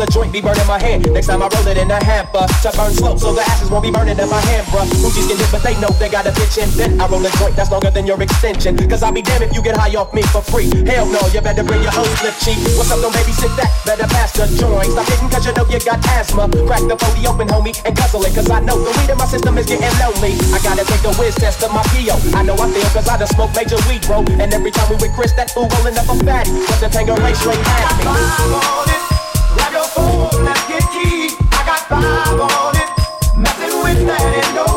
Cause I roll it in a hamper to burn slow, so the ashes won't be burning in my hand, bro. Gucci's can dip, but they know they got a pinch. And then I roll a joint that's longer than your extension. 'Cause I'll be damned if you get high off me for free. Hell no, you better bring your whole slip cheap. What's up, don't baby sit that? Better pass the joint. Stop hitting cause you know you got asthma. Crack the 40 open, homie, and guzzle it. Cause I know the weed in my system is getting lonely. I gotta take a whiz test of my PO. I know I feel cause I done smoke major weed, bro. And every time we with Chris, that fool rolling up a fatty. But the Tanqueray straight past me. Your phone, let's get key. I got five on it. Messing with that and no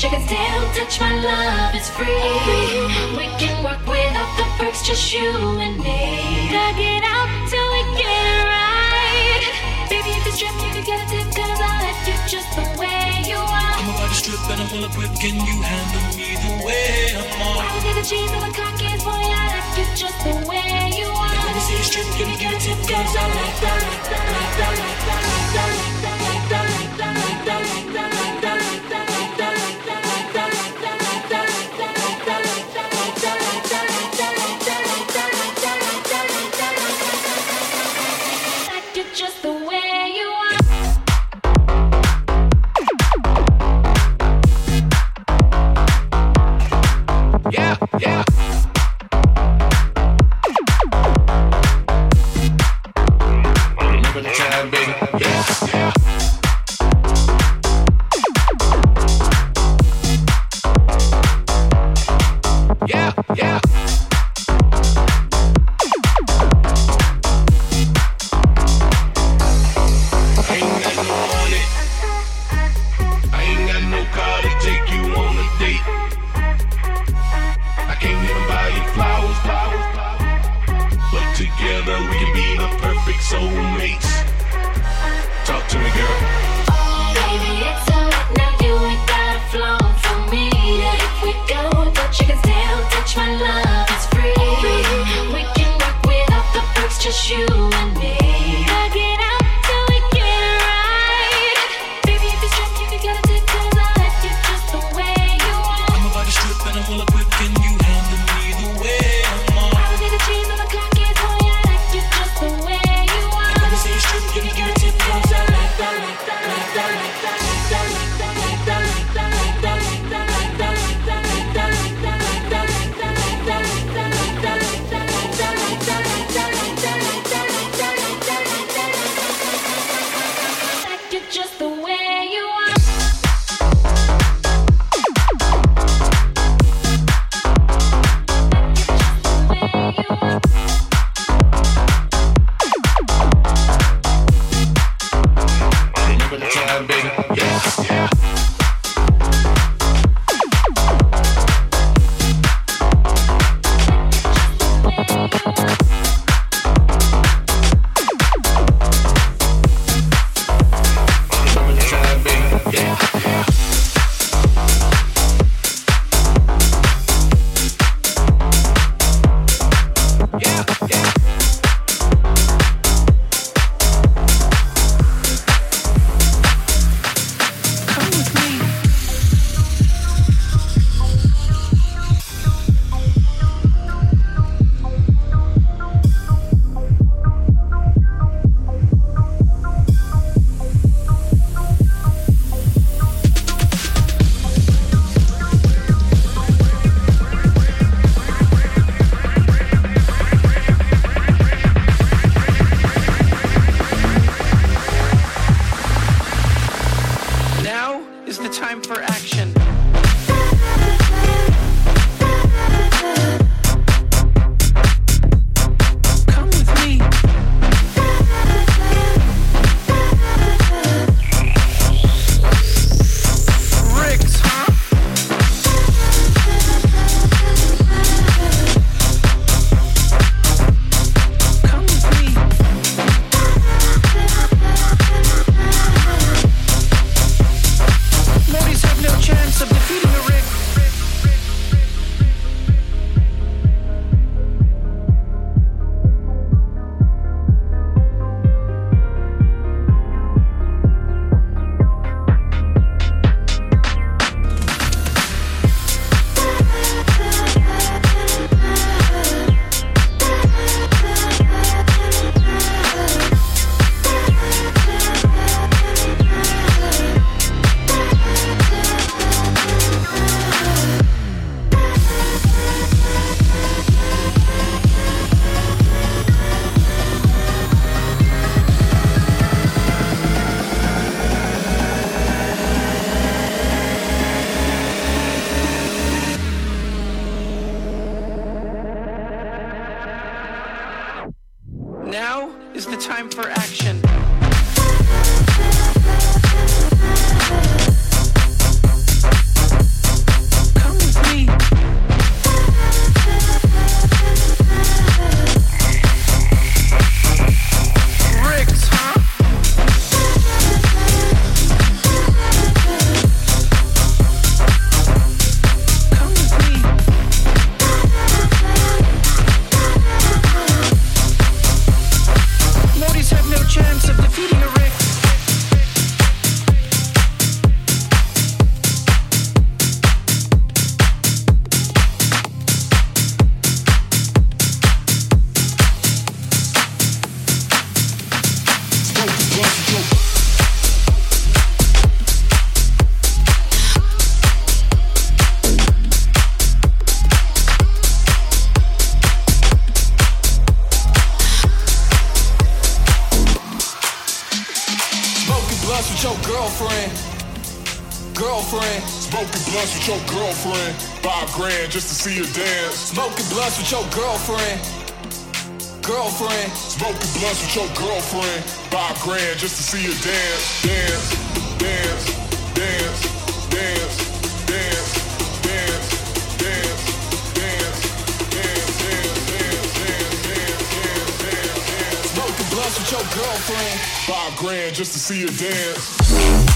She can still touch my love, it's free. We can work without the perks, just you and me. Dug it out till we get it right. Baby, if you strip, you can get a tip, cause I like you just the way you are. Your body's strip and I'm full of can you handle me the way I'm on? I will take the cheese and the cock is boy, I like you just the way you are. Let me see you strip, can you get a tip, cause I like that, like that, like that, like that, like that. Like that. See you dance. Smoking blunts with your girlfriend. Girlfriend. Smoking blunts with your girlfriend. Five grand just to see you dance. Dance, dance, dance, dance, dance, dance, dance, dance, dance, dance, Smoking blunts with your girlfriend. Five grand just to see you dance.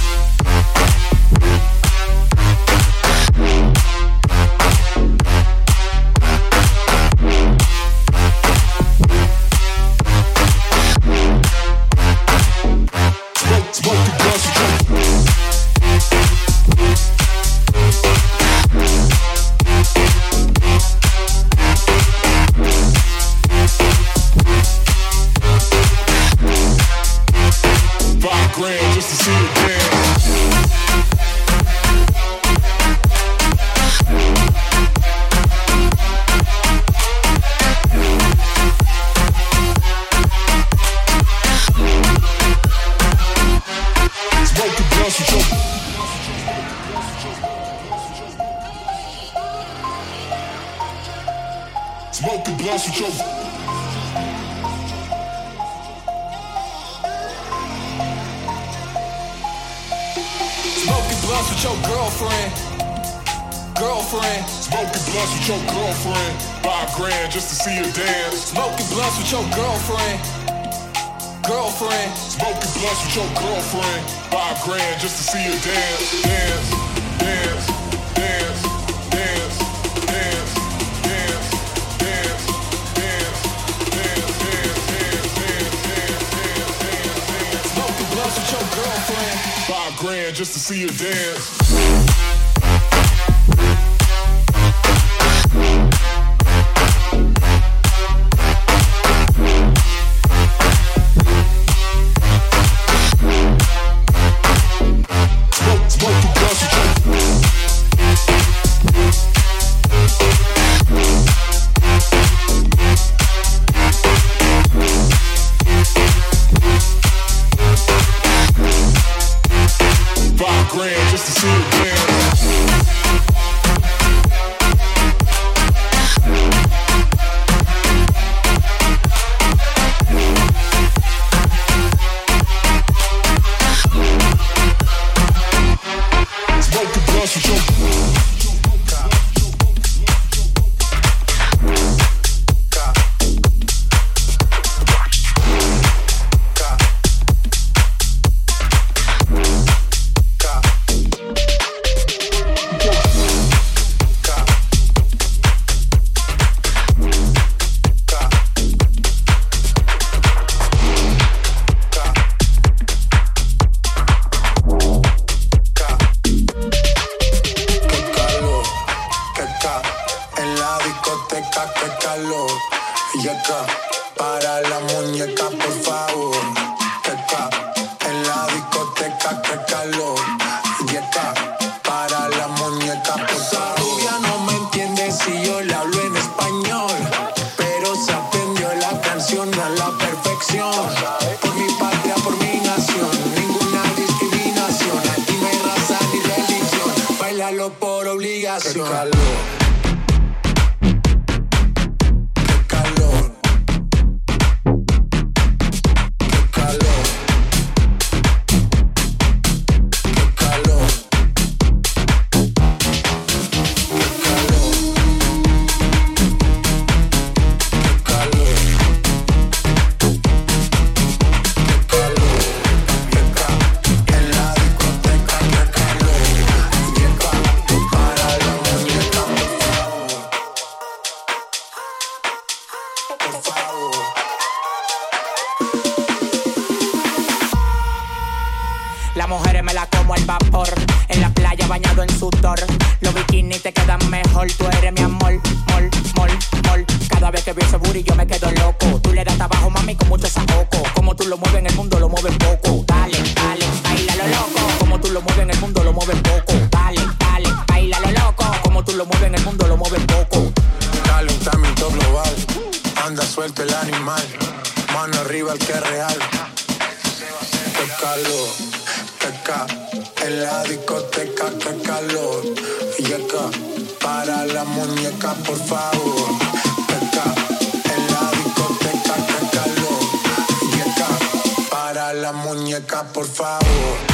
en la discoteca que calor. Y acá, para la muñeca, por favor. Acá, en la discoteca que calor. Y acá, para la muñeca, por favor.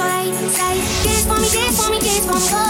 sway, say, dance for me, dance for me, dance for me. Oh.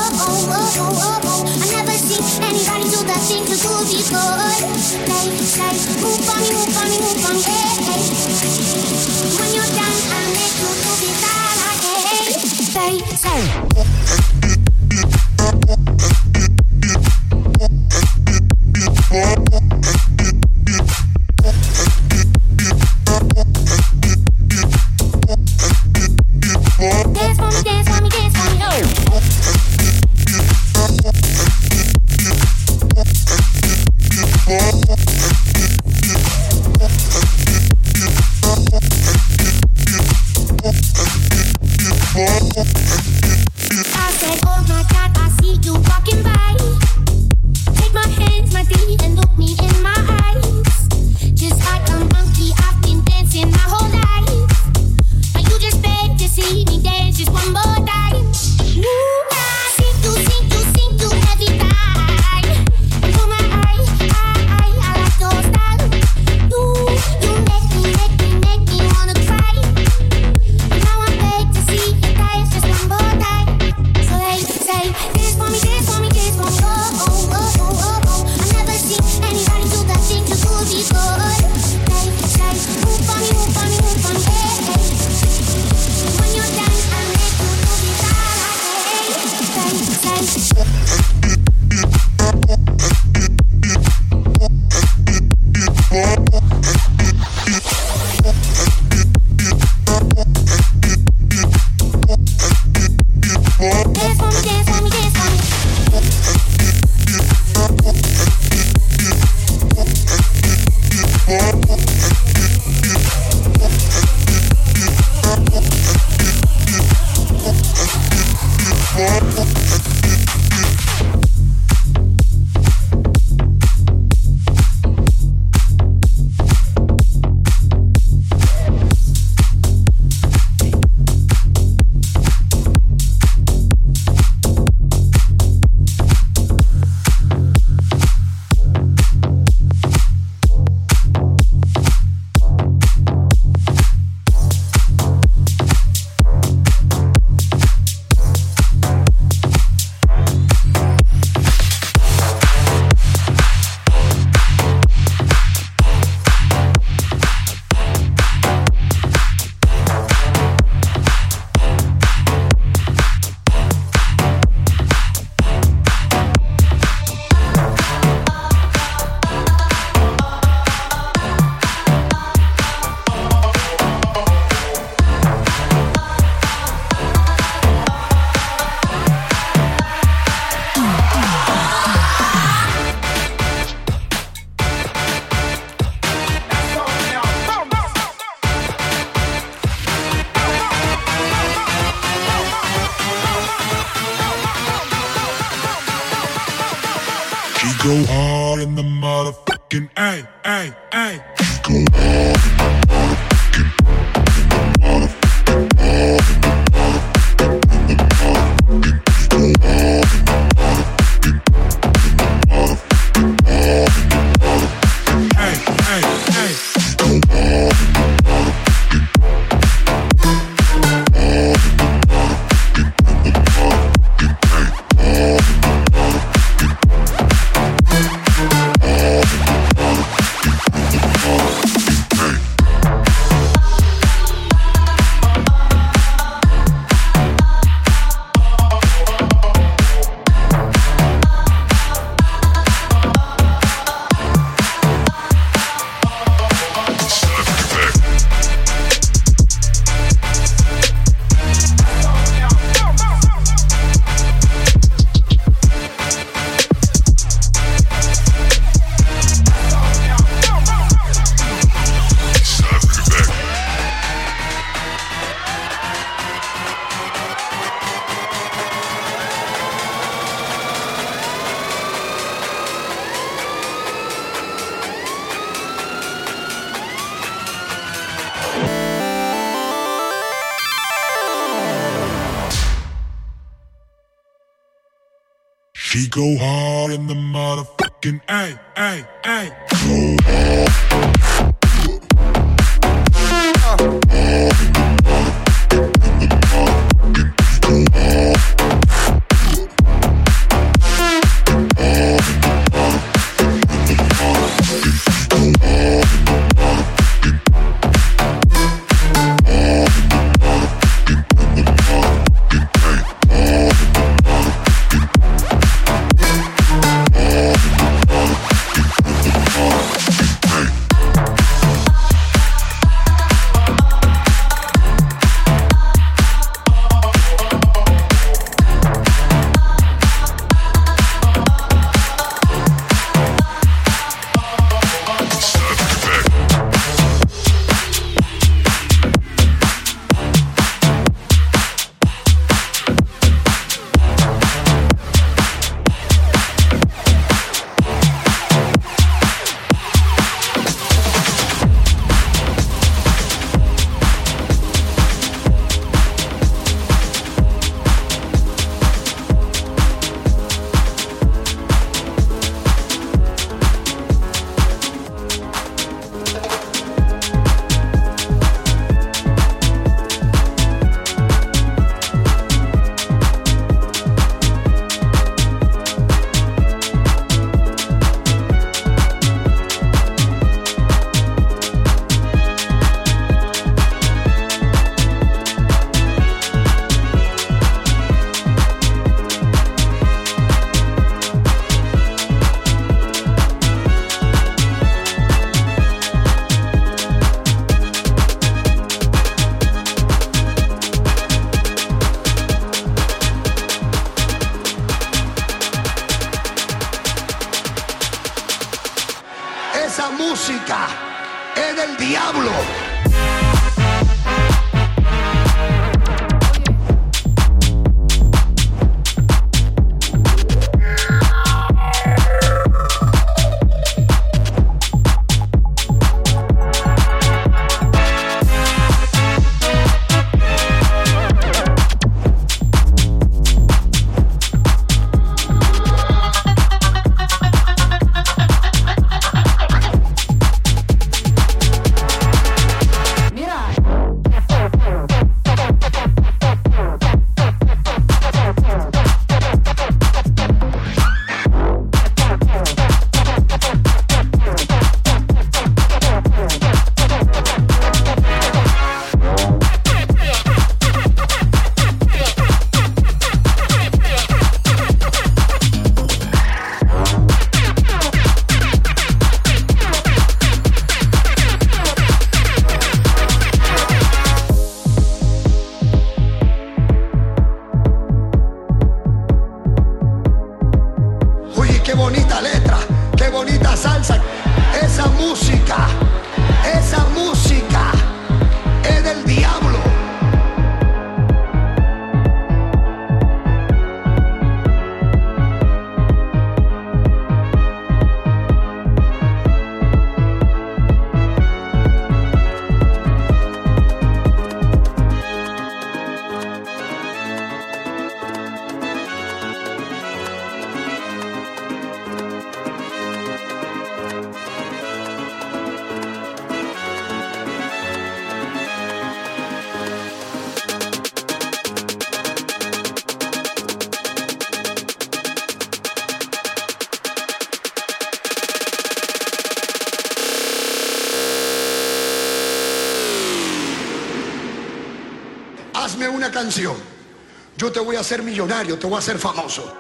Yo te voy a hacer millonario, te voy a hacer famoso.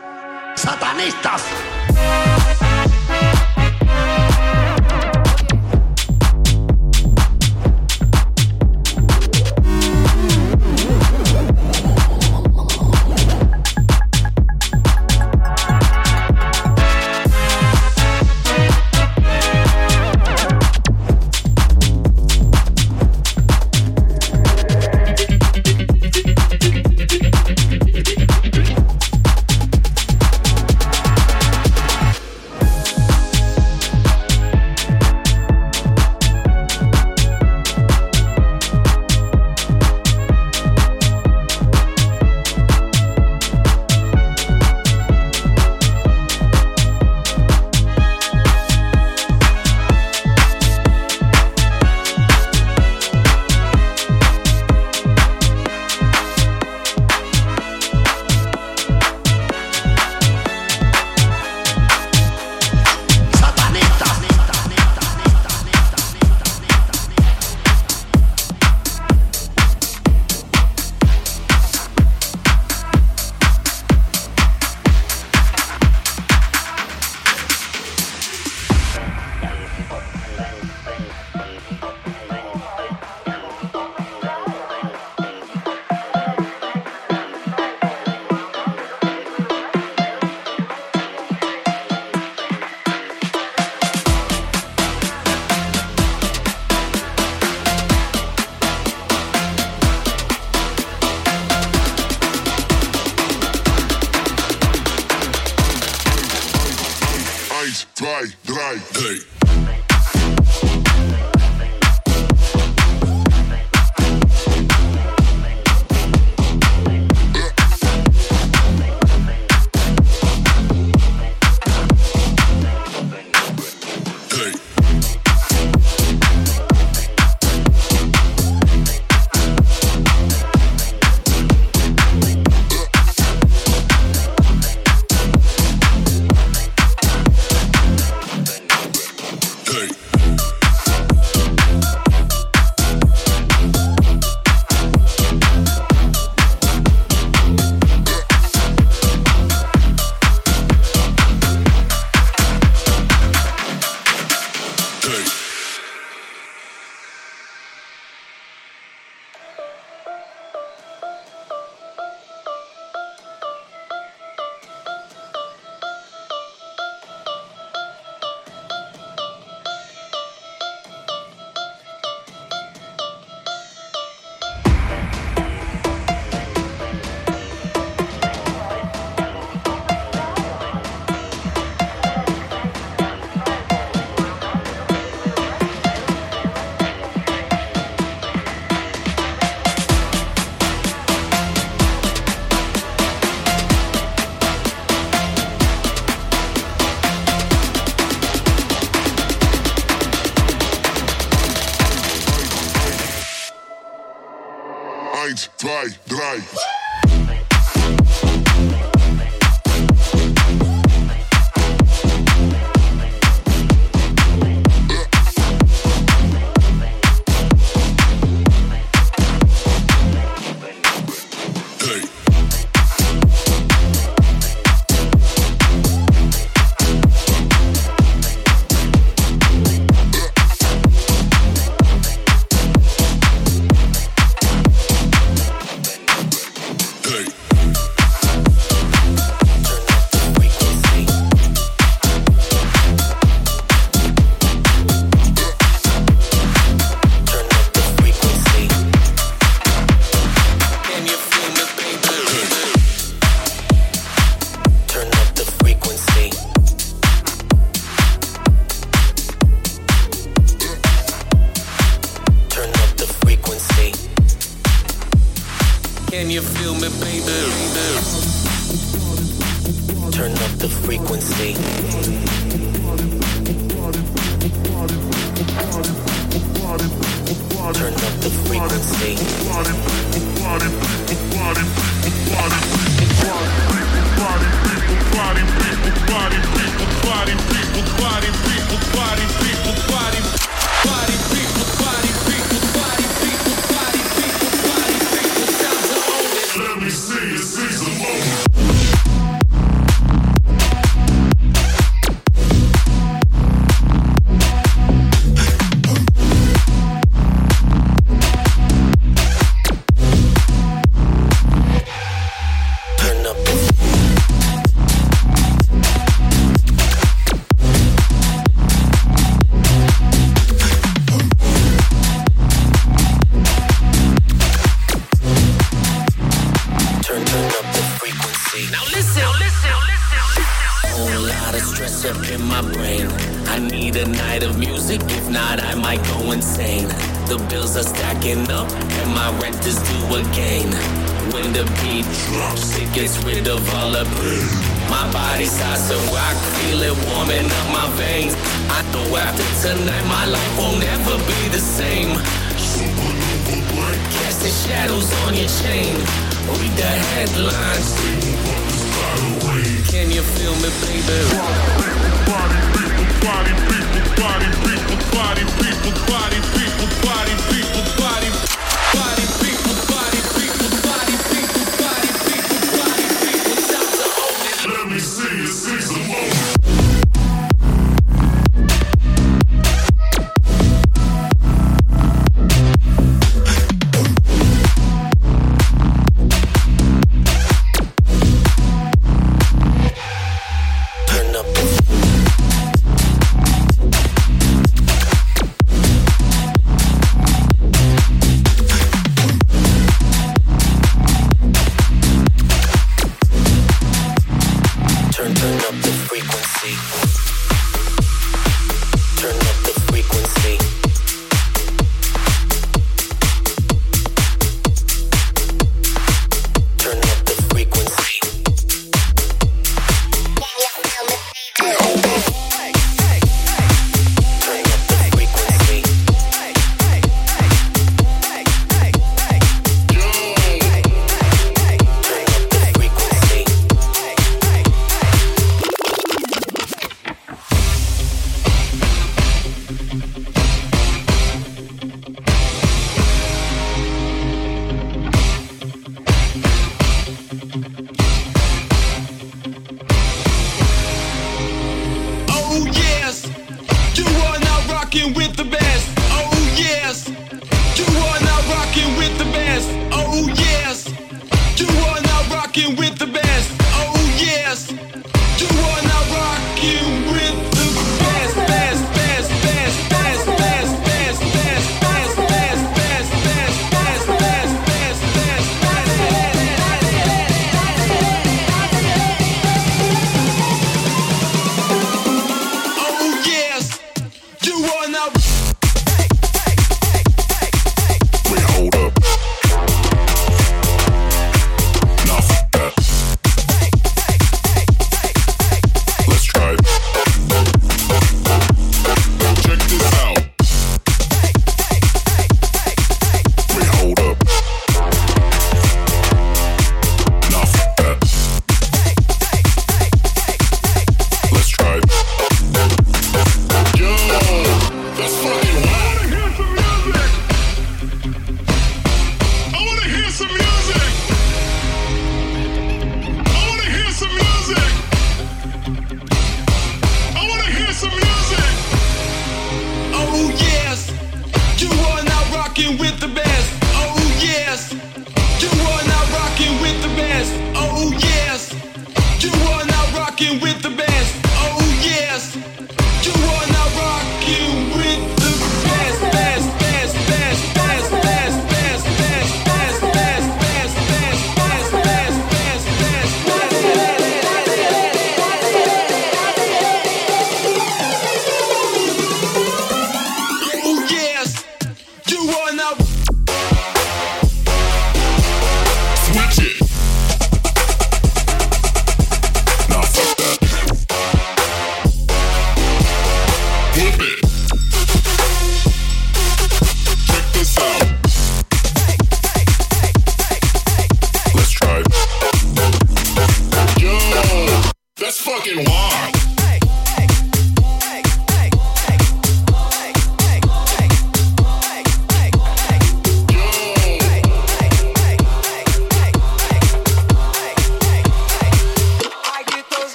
Satanistas.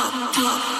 top, top.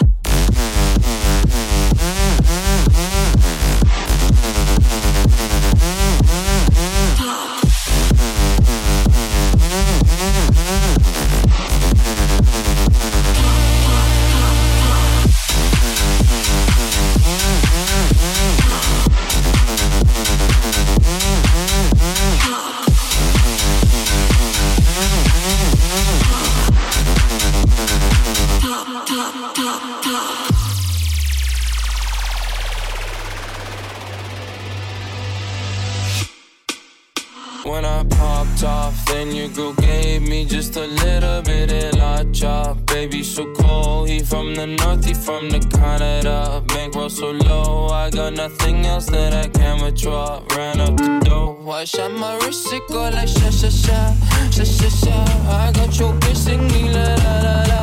Off, then your girl gave me just a little bit of la chop. Baby, so cold. He from the north, he from the Canada. Bankroll so low, I got nothing else that I can withdraw. Ran up the dough. I shot my wrist, it go like sha sha sha, sha sha sha. I got your bitch singing la la la la,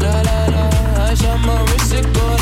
la la la. I shot my wrist, it go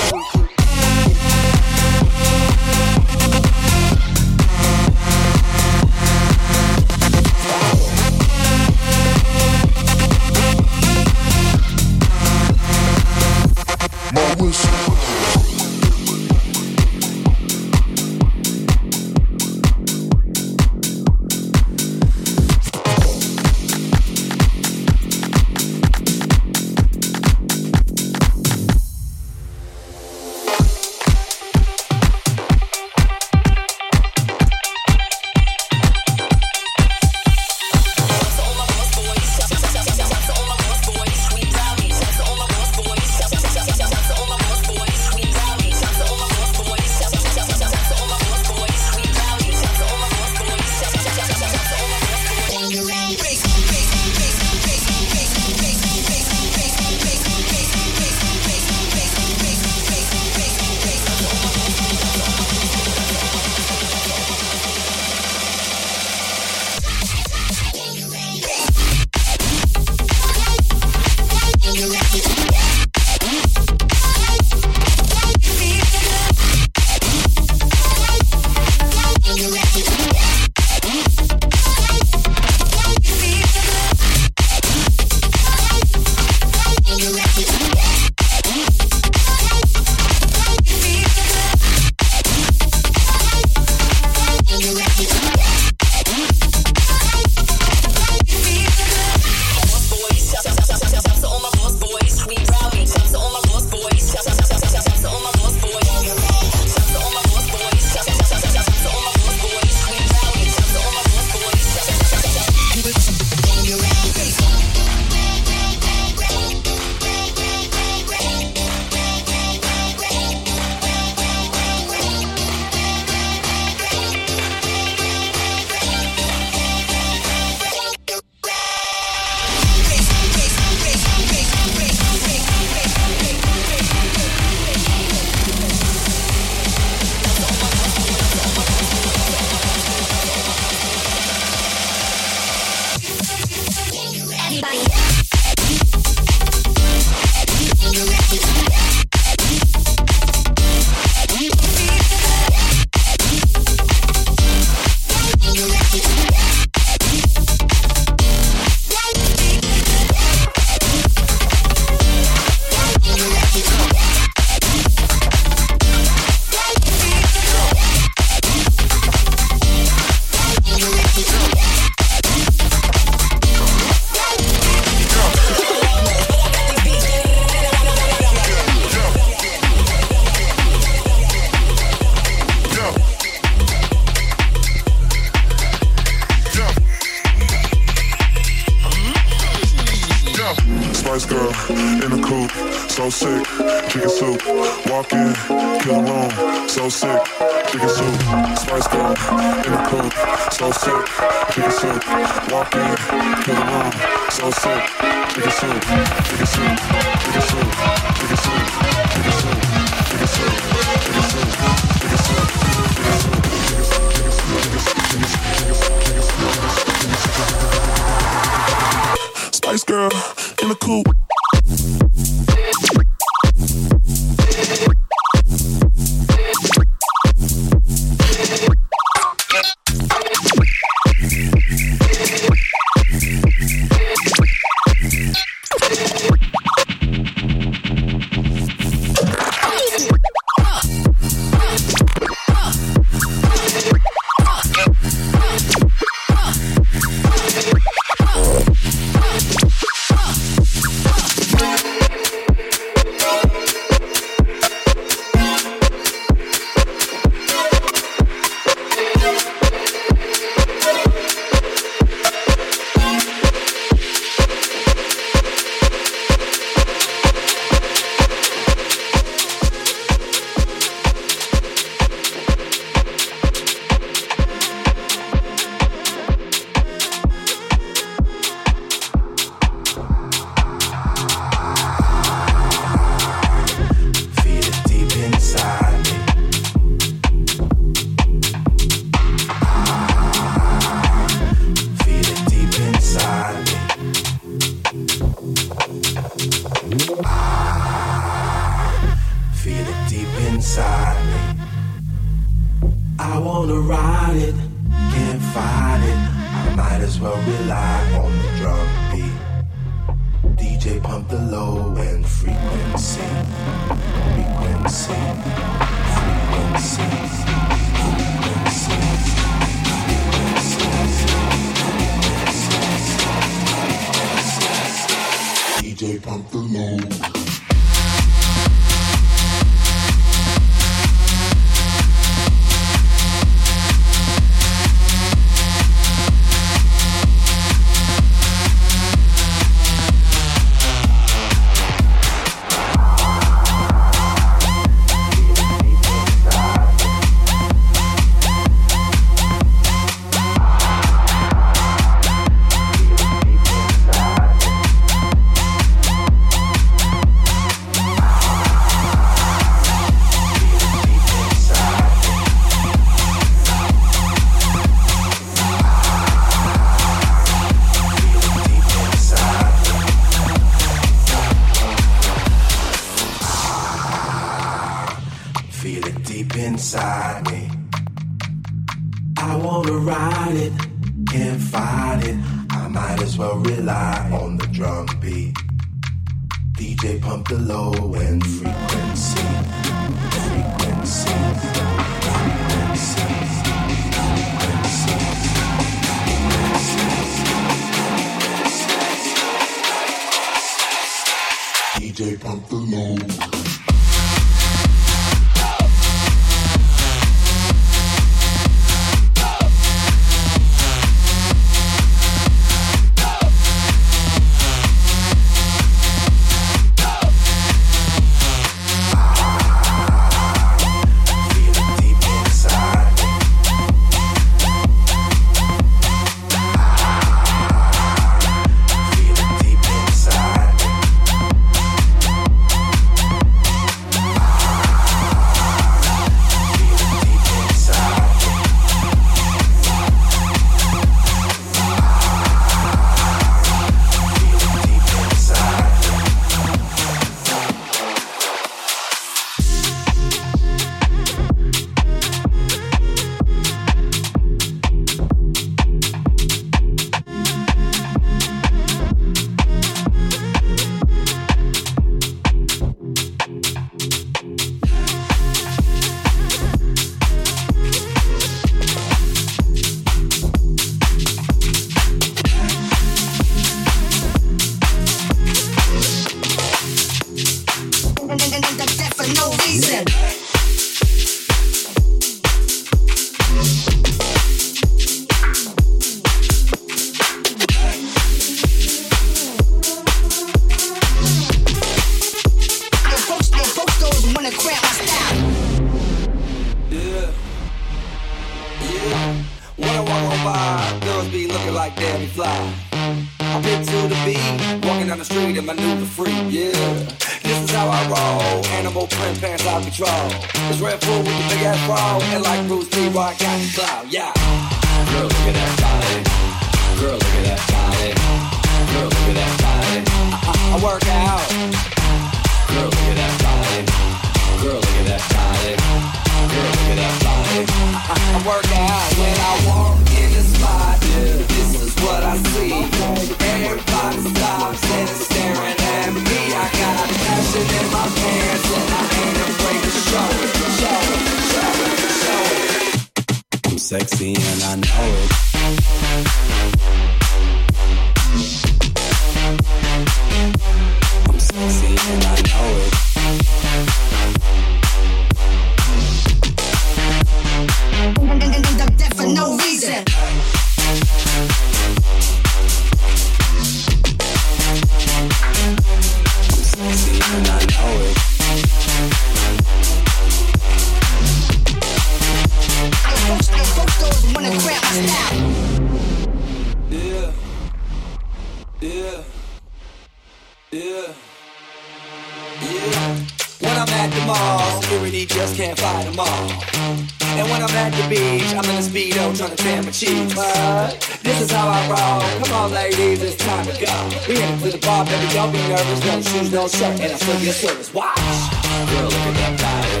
Don't be nervous, no shoes, no shirt, and I still get service. Watch. Girl, look at that body.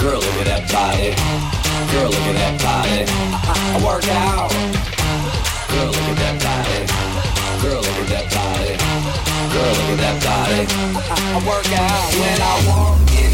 Girl, look at that body. Girl, look at that body. I, I work out. Girl, look at that body. Girl, look at that body. Girl, look at that body. I, I work out when I walk in.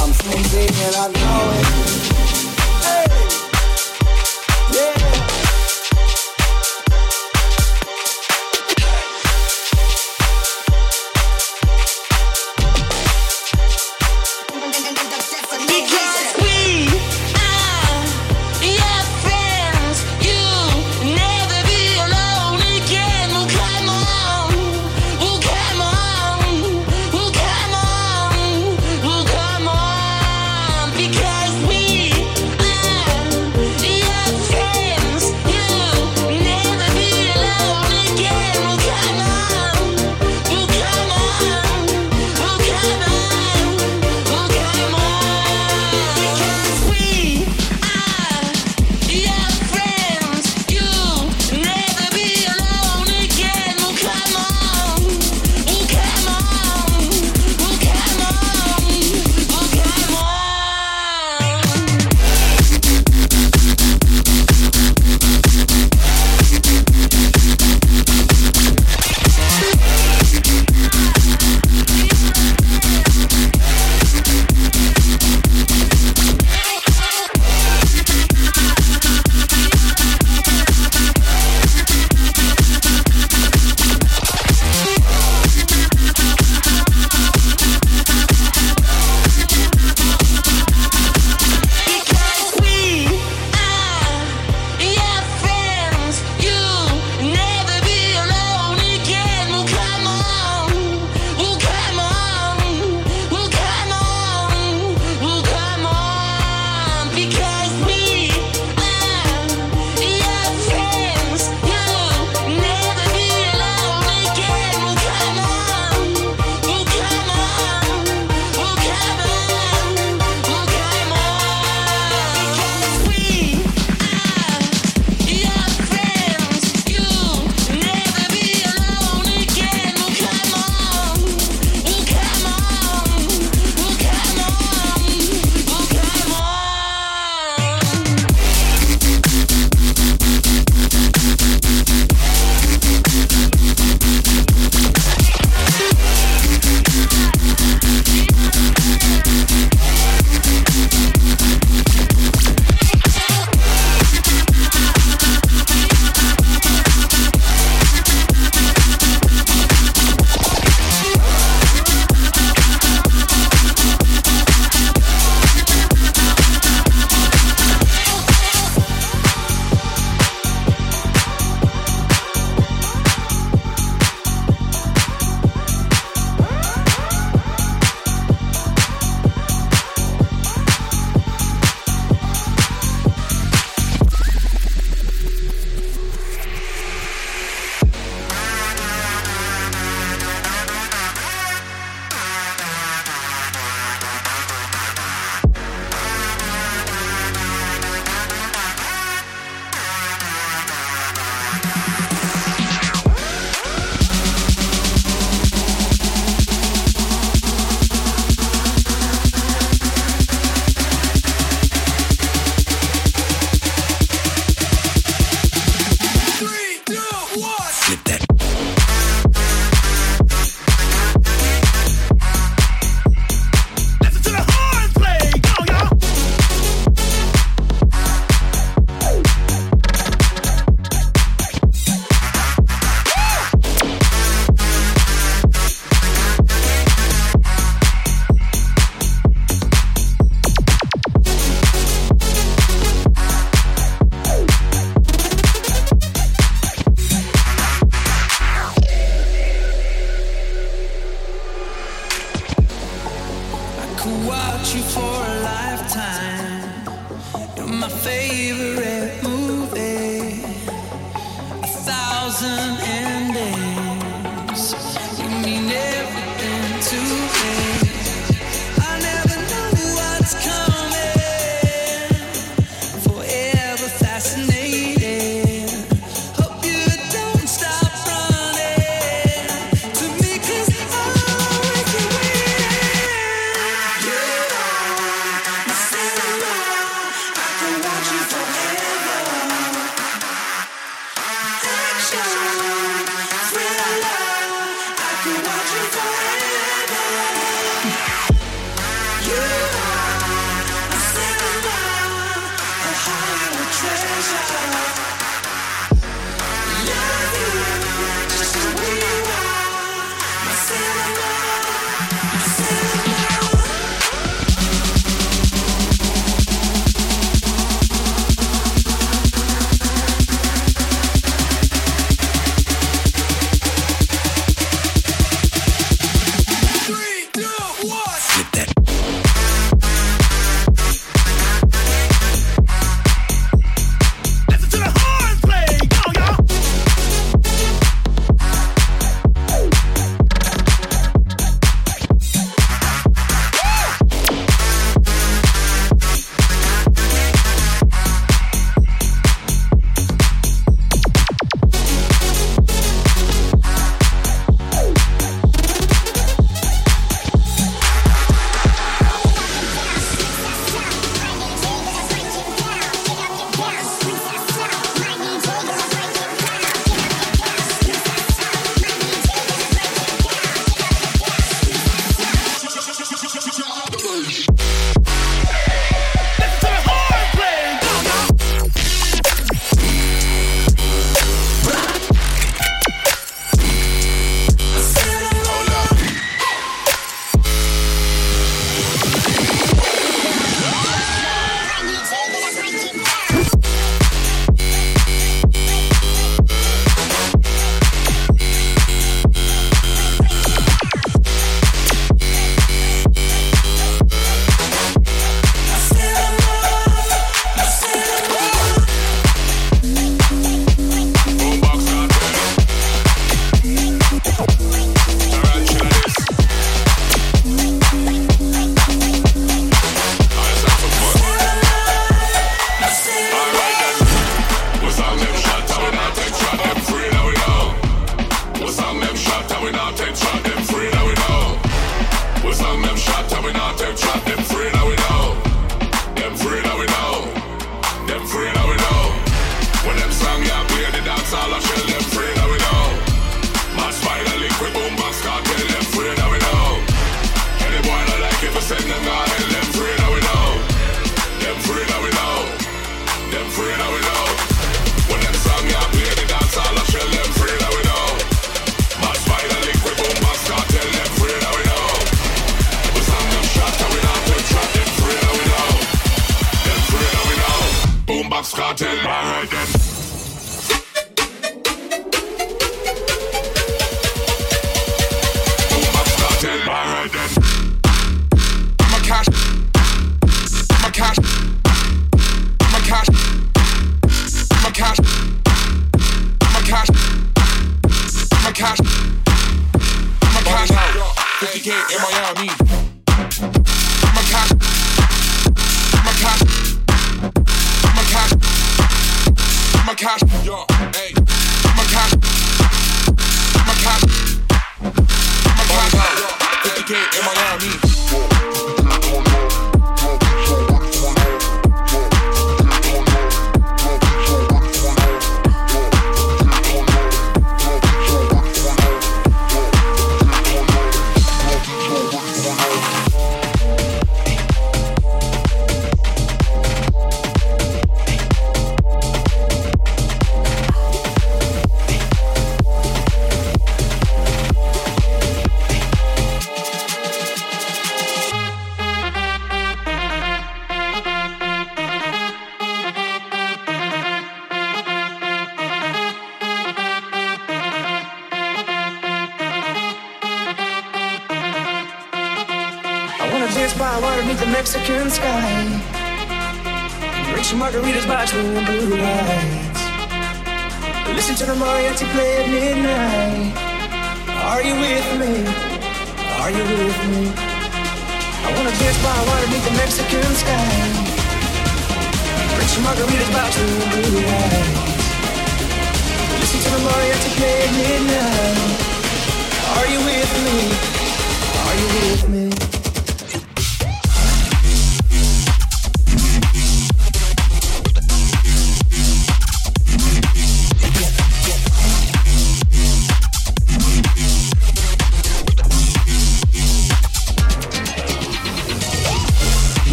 I'm sneaky and I know it. Hey.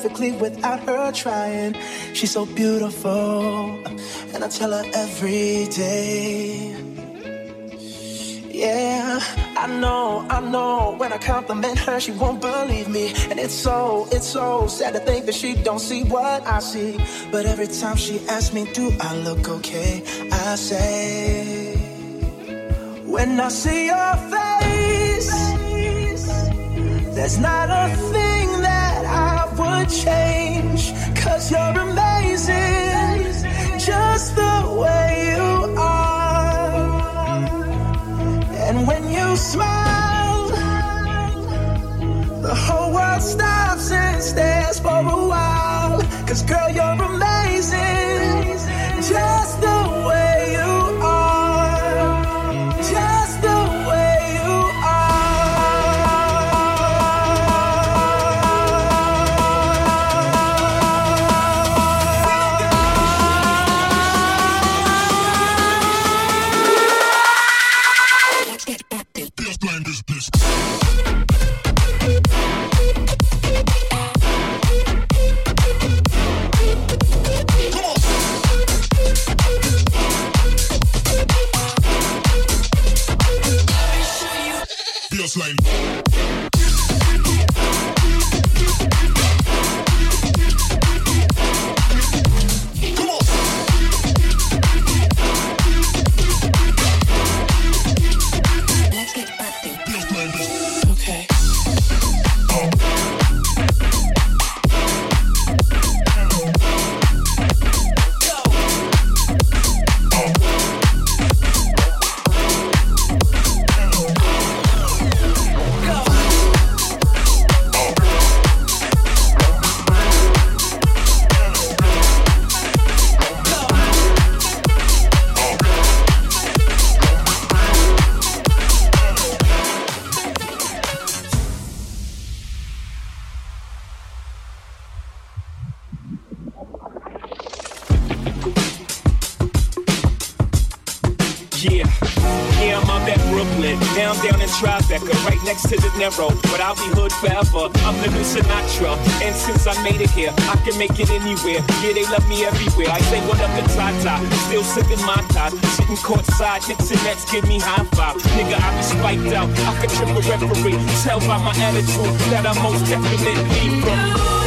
Perfectly without her trying. She's so beautiful, and I tell her every day. Yeah, I know, I know. When I compliment her, she won't believe me. And it's so, it's so sad to think that she don't see what I see. But every time she asks me, do I look okay? I say, when I see your face, there's not a change. Cause you're amazing, just the way you are. And when you smile, the whole world stops and stares for a while. Cause girl, Narrow. But I'll be hood forever. I'm the new Sinatra. And since I made it here, I can make it anywhere. Yeah, they love me everywhere. I say what up to Tata. Still sipping my top. Sitting courtside, Knicks and Nets give me high five. Nigga, I be spiked out. I could trip a referee. Tell by my attitude that I'm most definitely from.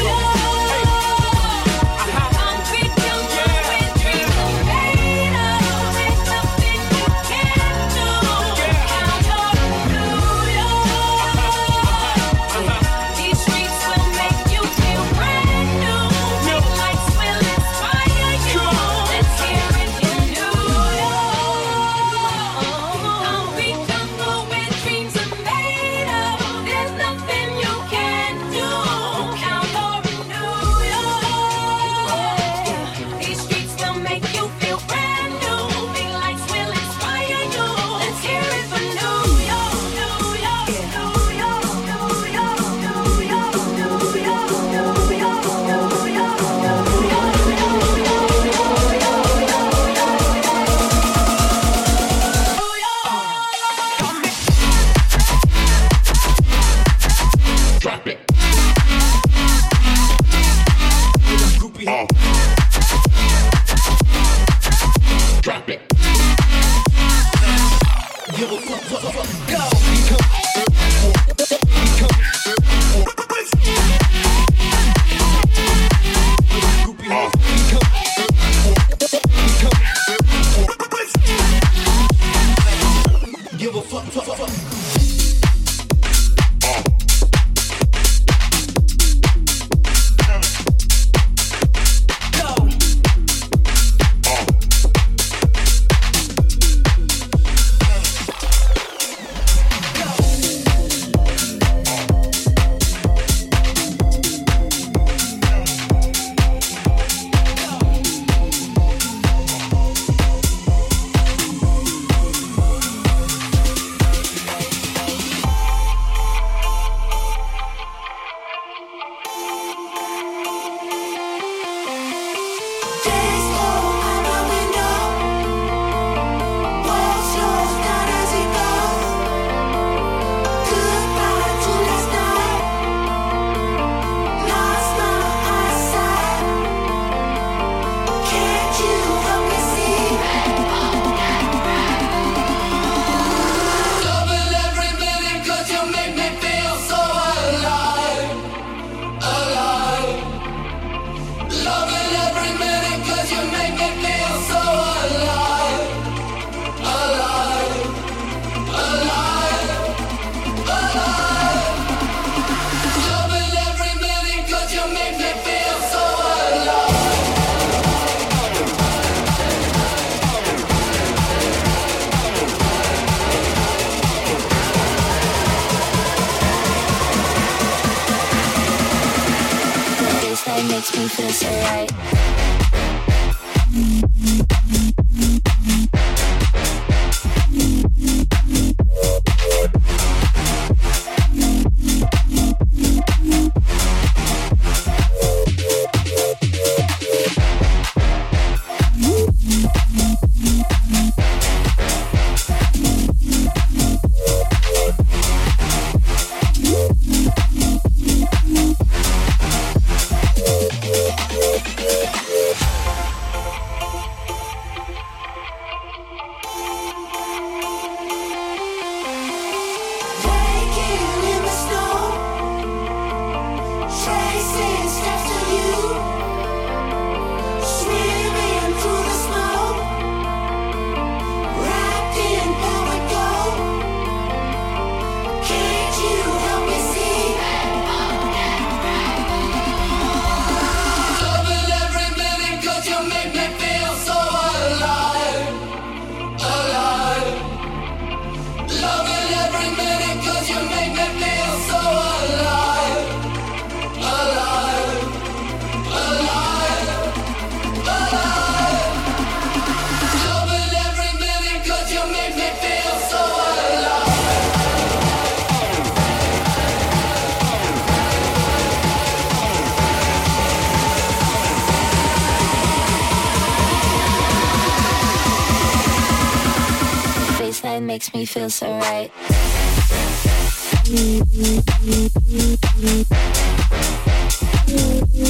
Makes me feel so right. Baseline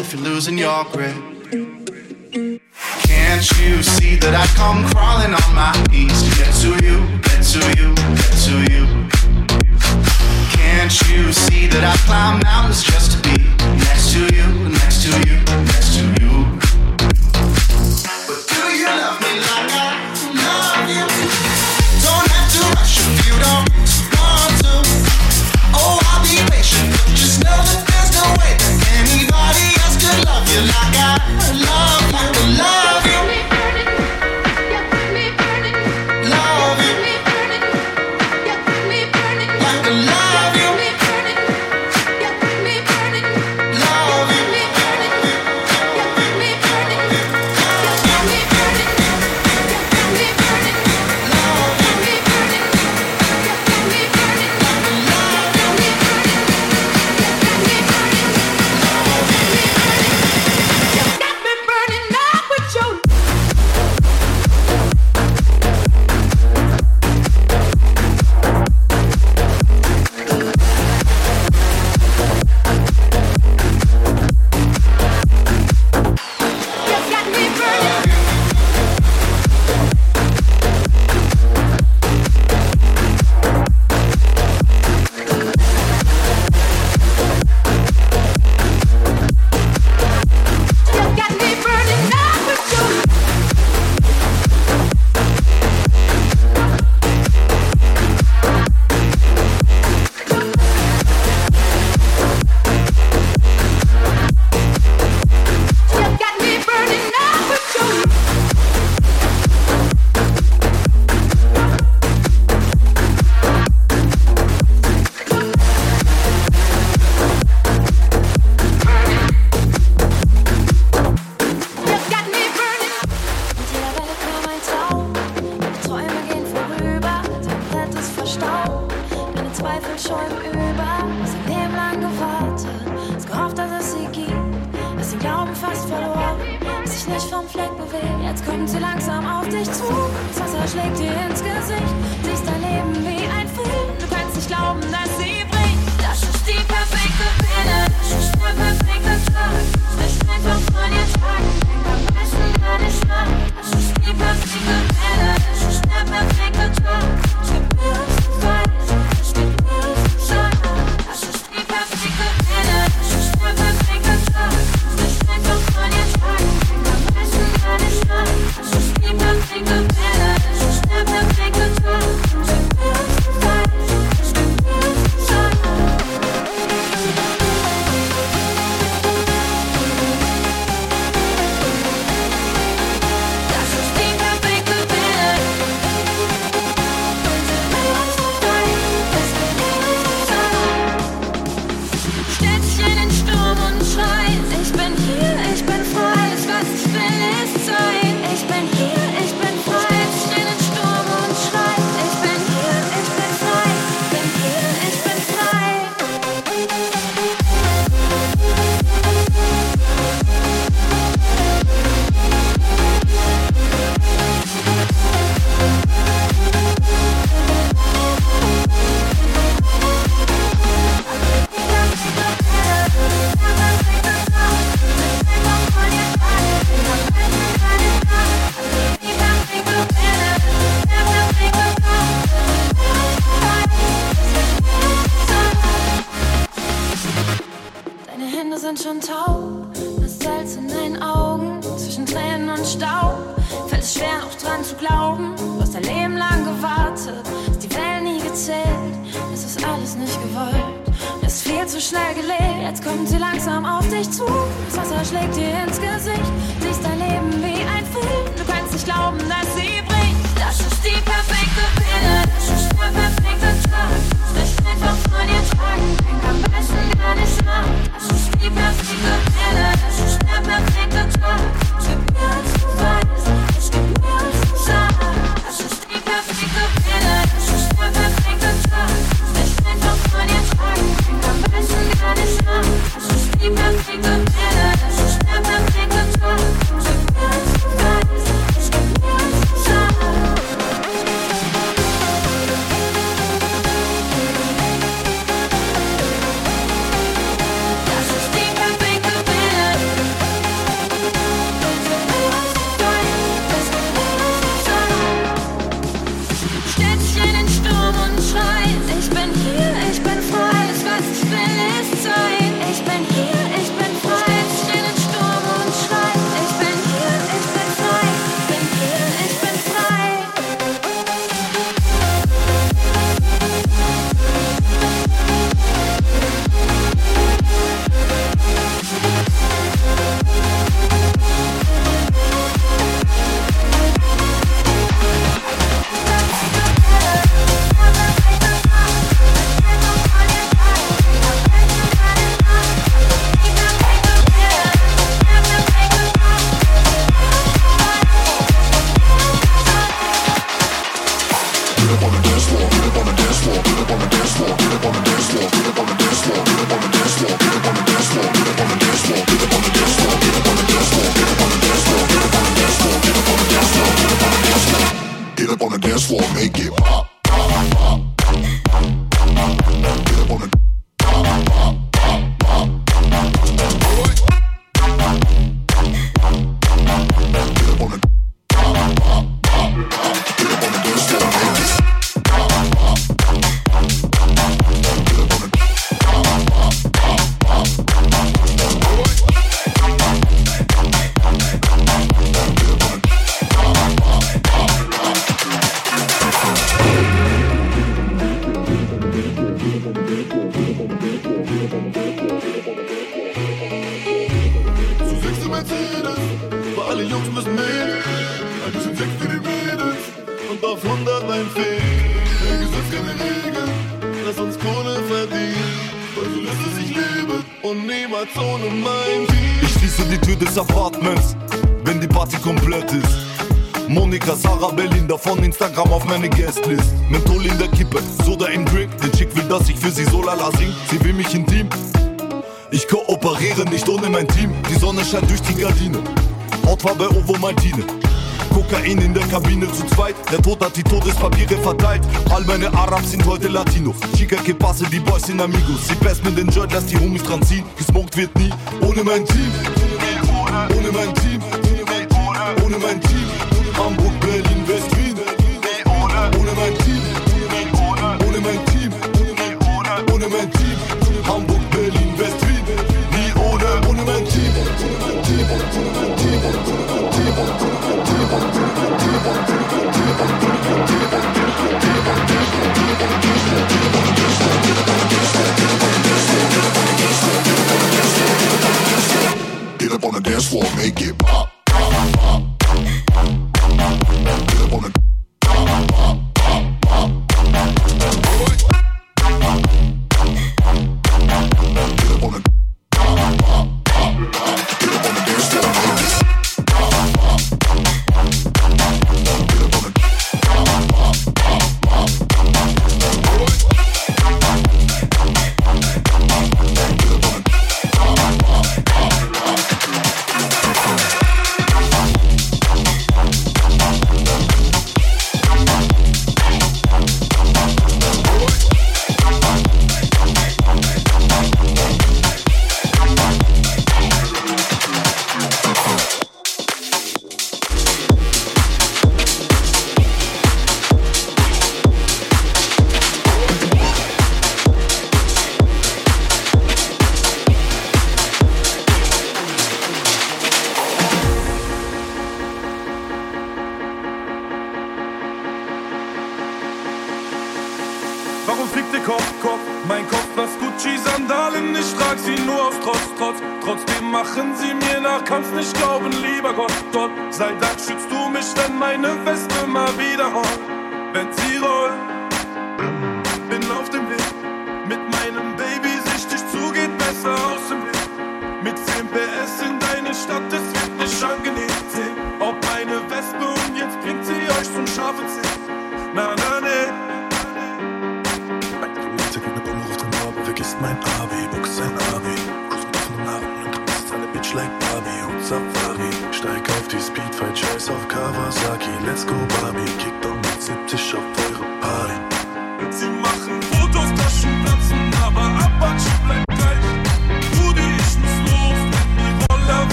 if you're losing your grip. von Instagram auf meine Guestlist. Menthol in der Kippe, Soda im Drink. Der Chick will, dass ich für sie so lala sing. Sie will mich intim. Ich kooperiere nicht ohne mein Team. Die Sonne scheint durch die Gardine. Hautfarbe Ovo Martine. Kokain in der Kabine zu zweit. Der Tod hat die Todespapiere verteilt. All meine Arabs sind heute Latino. Chica que passe, die Boys sind Amigos. Sie best mit den Joint, lass die Homies dran ziehen. Gesmoked wird nie ohne mein Team. Ohne mein Team. Ohne mein Team. Ohne mein Team. Hamburg, Berlin, West. ohne mein Team. Hamburg, Berlin, West Wien. Nie ohne, ohne mein Team. Get up on the dance floor, make it pop.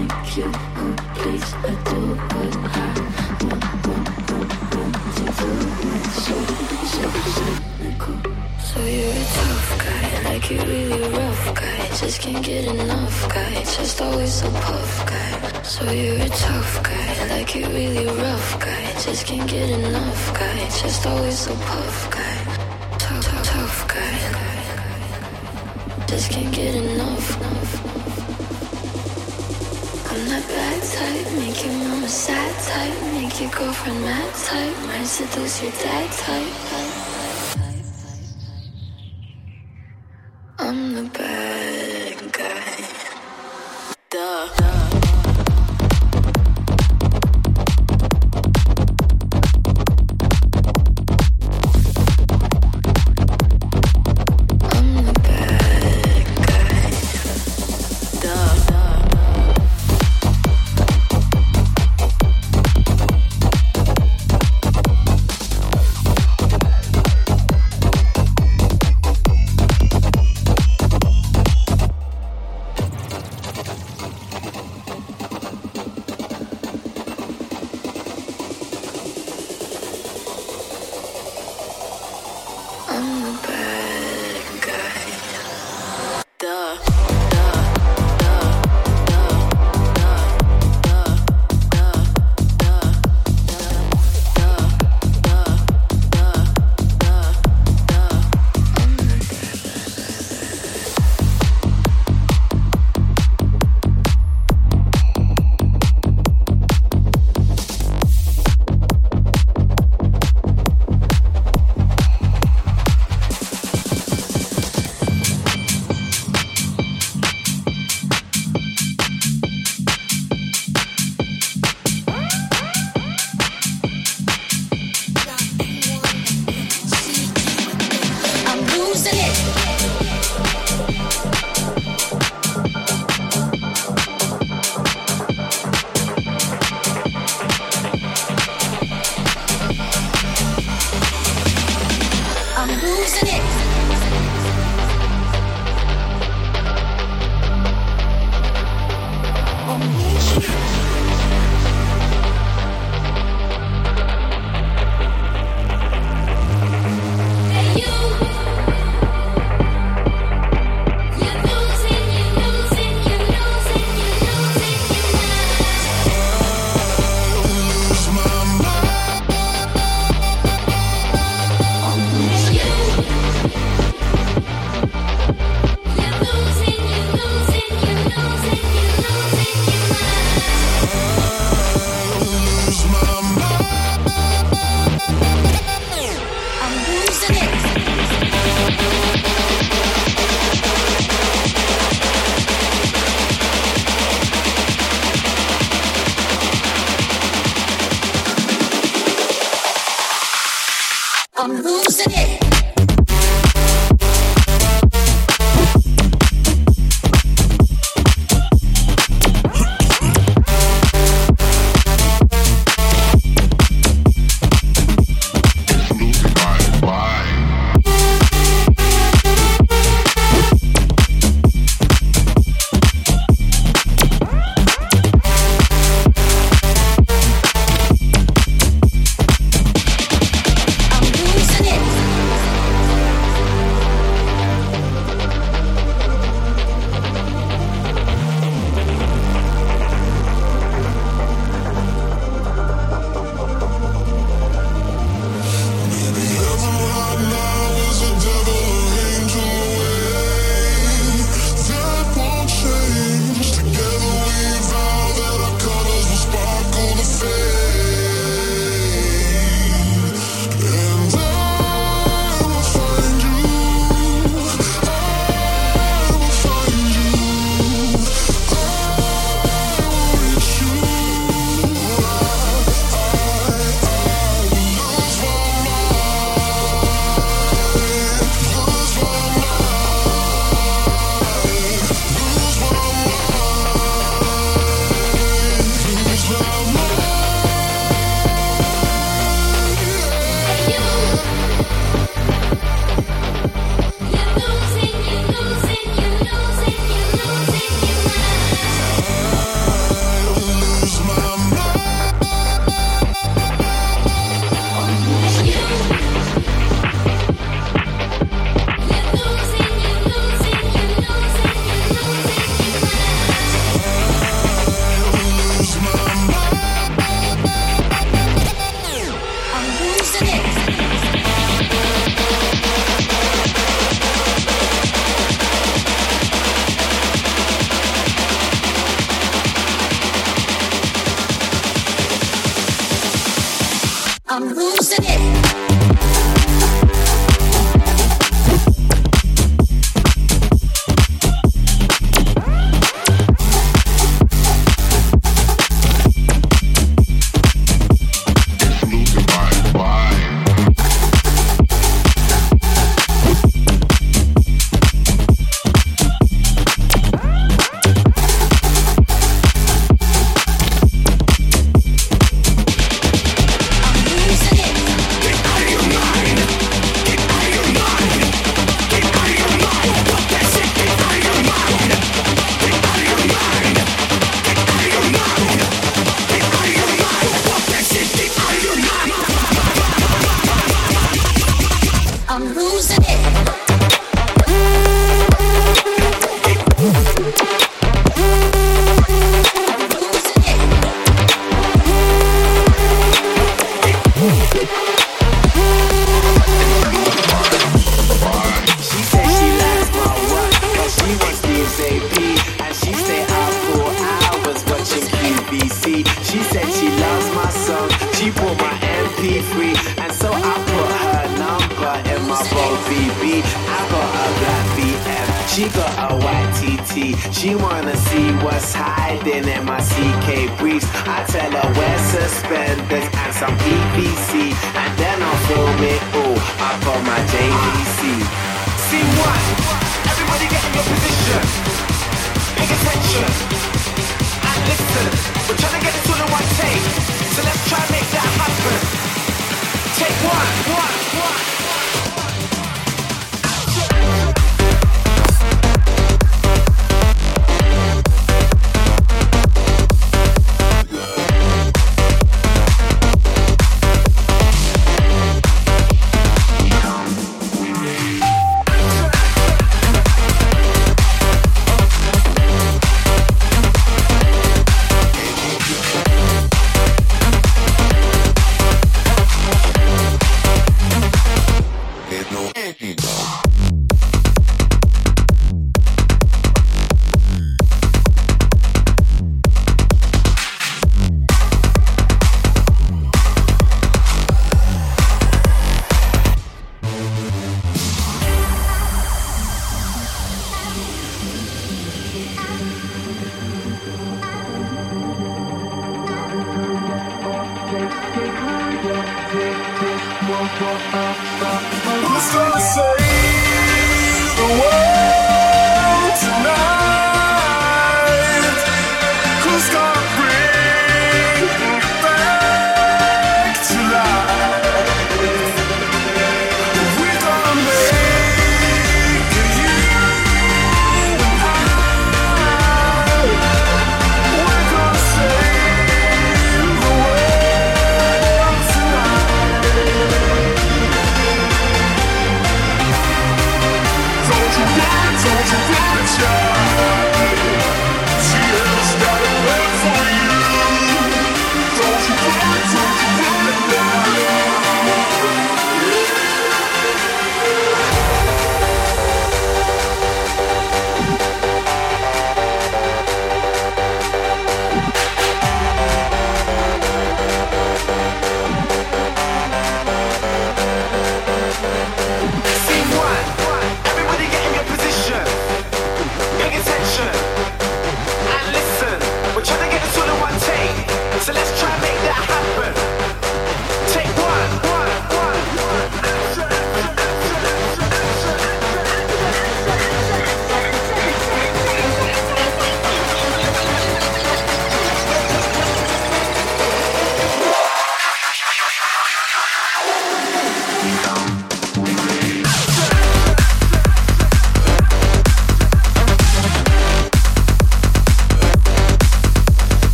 So, you're a tough guy, like you're really rough guy. Just can't get enough guy, just always a puff guy. So you're a tough guy, like you're really rough guy. Just can't get enough guy, just always a puff guy. Tough, tough, guy. Just can't get enough. enough. Make your mama sad type, make your girlfriend mad type, might seduce your dad type.